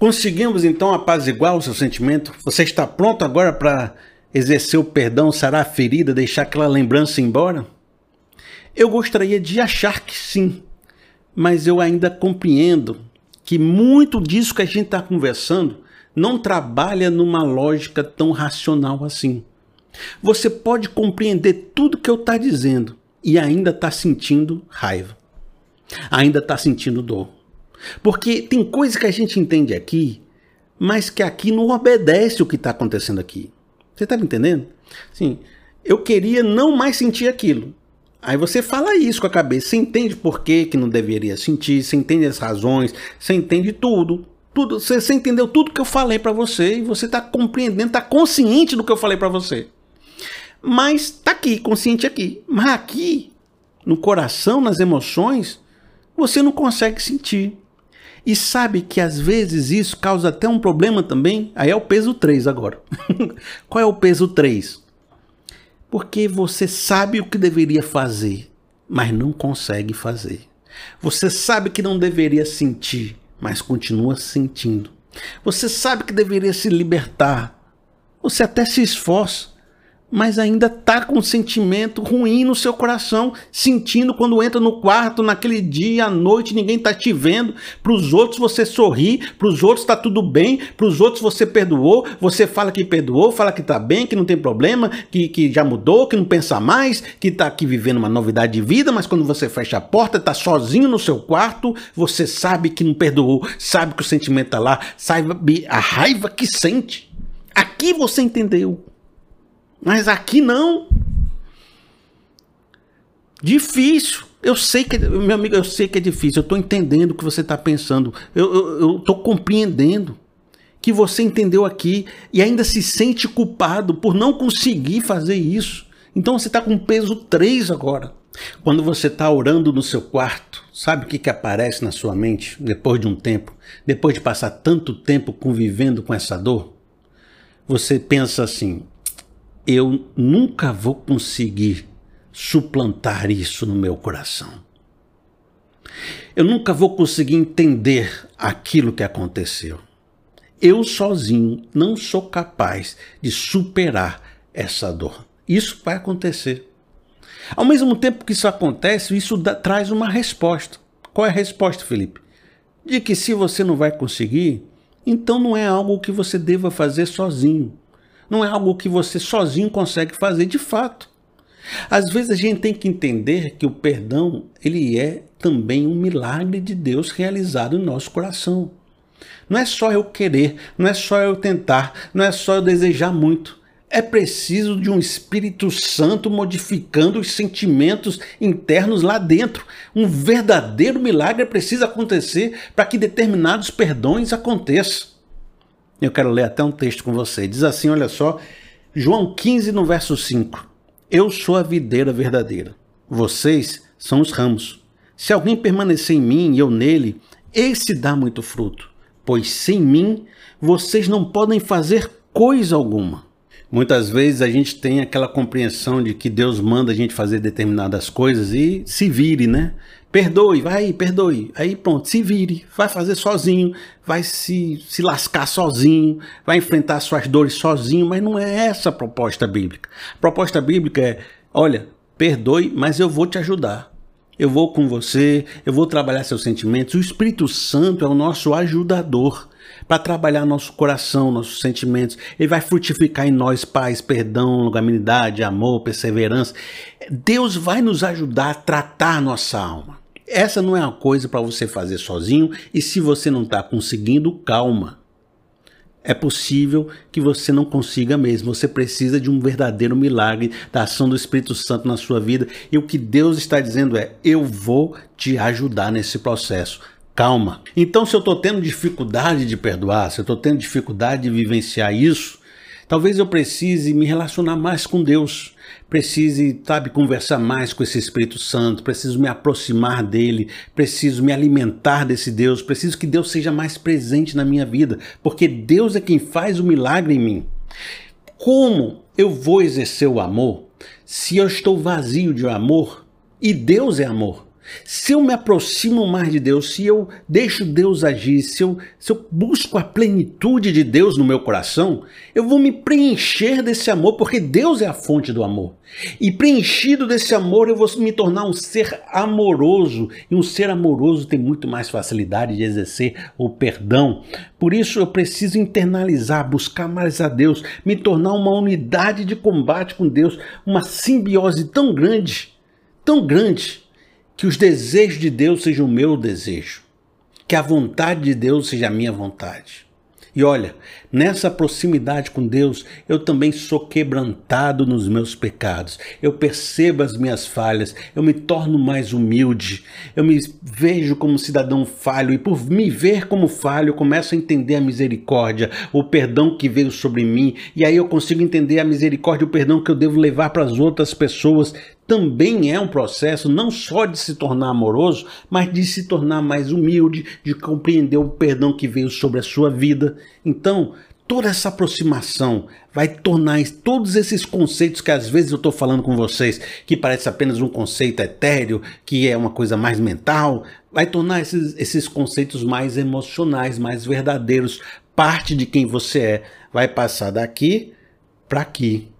Conseguimos então apaziguar o seu sentimento? Você está pronto agora para exercer o perdão, sarar a ferida, deixar aquela lembrança embora? Eu gostaria de achar que sim, mas eu ainda compreendo que muito disso que a gente está conversando não trabalha numa lógica tão racional assim. Você pode compreender tudo que eu estou tá dizendo e ainda está sentindo raiva, ainda está sentindo dor porque tem coisa que a gente entende aqui, mas que aqui não obedece o que está acontecendo aqui. Você está me entendendo? Sim. Eu queria não mais sentir aquilo. Aí você fala isso com a cabeça. Você entende por que, que não deveria sentir, você entende as razões, você entende tudo. tudo você, você entendeu tudo que eu falei para você e você está compreendendo, está consciente do que eu falei para você. Mas está aqui, consciente aqui. Mas aqui, no coração, nas emoções, você não consegue sentir. E sabe que às vezes isso causa até um problema também? Aí é o peso 3 agora. Qual é o peso 3? Porque você sabe o que deveria fazer, mas não consegue fazer. Você sabe que não deveria sentir, mas continua sentindo. Você sabe que deveria se libertar. Você até se esforça, mas ainda tá com um sentimento ruim no seu coração, sentindo quando entra no quarto naquele dia à noite, ninguém tá te vendo. Para os outros você sorri, para os outros tá tudo bem, para os outros você perdoou, você fala que perdoou, fala que tá bem, que não tem problema, que, que já mudou, que não pensa mais, que tá aqui vivendo uma novidade de vida, mas quando você fecha a porta, tá sozinho no seu quarto, você sabe que não perdoou, sabe que o sentimento tá lá, sabe a raiva que sente. Aqui você entendeu. Mas aqui não. Difícil. Eu sei que, meu amigo, eu sei que é difícil. Eu estou entendendo o que você está pensando. Eu estou compreendendo que você entendeu aqui e ainda se sente culpado por não conseguir fazer isso. Então você está com peso 3 agora. Quando você está orando no seu quarto, sabe o que, que aparece na sua mente depois de um tempo? Depois de passar tanto tempo convivendo com essa dor? Você pensa assim: eu nunca vou conseguir suplantar isso no meu coração. Eu nunca vou conseguir entender aquilo que aconteceu. Eu sozinho não sou capaz de superar essa dor. Isso vai acontecer. Ao mesmo tempo que isso acontece, isso dá, traz uma resposta. Qual é a resposta, Felipe? De que se você não vai conseguir, então não é algo que você deva fazer sozinho não é algo que você sozinho consegue fazer de fato. Às vezes a gente tem que entender que o perdão, ele é também um milagre de Deus realizado no nosso coração. Não é só eu querer, não é só eu tentar, não é só eu desejar muito. É preciso de um Espírito Santo modificando os sentimentos internos lá dentro. Um verdadeiro milagre precisa acontecer para que determinados perdões aconteçam. Eu quero ler até um texto com você. Diz assim: olha só, João 15, no verso 5. Eu sou a videira verdadeira, vocês são os ramos. Se alguém permanecer em mim e eu nele, esse dá muito fruto, pois sem mim vocês não podem fazer coisa alguma. Muitas vezes a gente tem aquela compreensão de que Deus manda a gente fazer determinadas coisas e se vire, né? Perdoe, vai, perdoe. Aí pronto, se vire, vai fazer sozinho, vai se, se lascar sozinho, vai enfrentar suas dores sozinho, mas não é essa a proposta bíblica. A proposta bíblica é: olha, perdoe, mas eu vou te ajudar. Eu vou com você, eu vou trabalhar seus sentimentos. O Espírito Santo é o nosso ajudador para trabalhar nosso coração, nossos sentimentos. Ele vai frutificar em nós paz, perdão, longanimidade, amor, perseverança. Deus vai nos ajudar a tratar nossa alma. Essa não é uma coisa para você fazer sozinho e se você não está conseguindo, calma. É possível que você não consiga mesmo. Você precisa de um verdadeiro milagre da ação do Espírito Santo na sua vida. E o que Deus está dizendo é: eu vou te ajudar nesse processo. Calma. Então, se eu estou tendo dificuldade de perdoar, se eu estou tendo dificuldade de vivenciar isso, talvez eu precise me relacionar mais com Deus precise, sabe, conversar mais com esse Espírito Santo, preciso me aproximar dele, preciso me alimentar desse Deus, preciso que Deus seja mais presente na minha vida, porque Deus é quem faz o milagre em mim. Como eu vou exercer o amor se eu estou vazio de amor e Deus é amor? Se eu me aproximo mais de Deus, se eu deixo Deus agir, se eu, se eu busco a plenitude de Deus no meu coração, eu vou me preencher desse amor, porque Deus é a fonte do amor. E preenchido desse amor, eu vou me tornar um ser amoroso. E um ser amoroso tem muito mais facilidade de exercer o perdão. Por isso eu preciso internalizar, buscar mais a Deus, me tornar uma unidade de combate com Deus, uma simbiose tão grande, tão grande que os desejos de Deus sejam o meu desejo. Que a vontade de Deus seja a minha vontade. E olha, nessa proximidade com Deus, eu também sou quebrantado nos meus pecados. Eu percebo as minhas falhas, eu me torno mais humilde, eu me vejo como cidadão falho, e por me ver como falho, eu começo a entender a misericórdia, o perdão que veio sobre mim, e aí eu consigo entender a misericórdia, o perdão que eu devo levar para as outras pessoas também é um processo não só de se tornar amoroso, mas de se tornar mais humilde, de compreender o perdão que veio sobre a sua vida. Então, toda essa aproximação vai tornar todos esses conceitos que às vezes eu estou falando com vocês, que parece apenas um conceito etéreo, que é uma coisa mais mental, vai tornar esses, esses conceitos mais emocionais, mais verdadeiros. Parte de quem você é vai passar daqui para aqui.